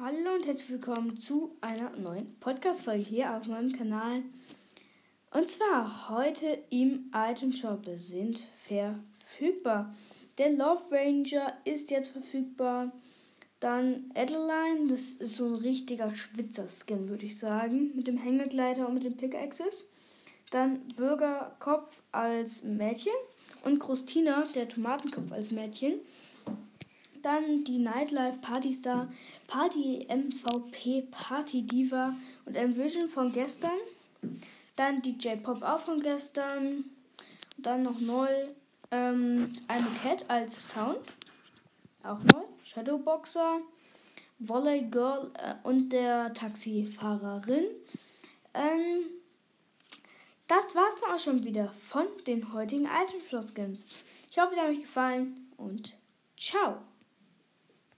Hallo und herzlich willkommen zu einer neuen Podcast-Folge hier auf meinem Kanal. Und zwar heute im Item Shop sind verfügbar. Der Love Ranger ist jetzt verfügbar. Dann Adeline, das ist so ein richtiger Schwitzer-Skin, würde ich sagen, mit dem Hängegleiter und mit den Pickaxes. Dann Bürgerkopf als Mädchen und Christina, der Tomatenkopf als Mädchen. Dann die Nightlife Party Star, Party MVP, Party Diva und Envision von gestern. Dann DJ Pop auch von gestern. Dann noch neu ähm, eine Cat als Sound. Auch neu. Shadowboxer, Volley Girl äh, und der Taxifahrerin. Ähm, das war's dann auch schon wieder von den heutigen Item Skins. Ich hoffe, es hat euch gefallen und ciao.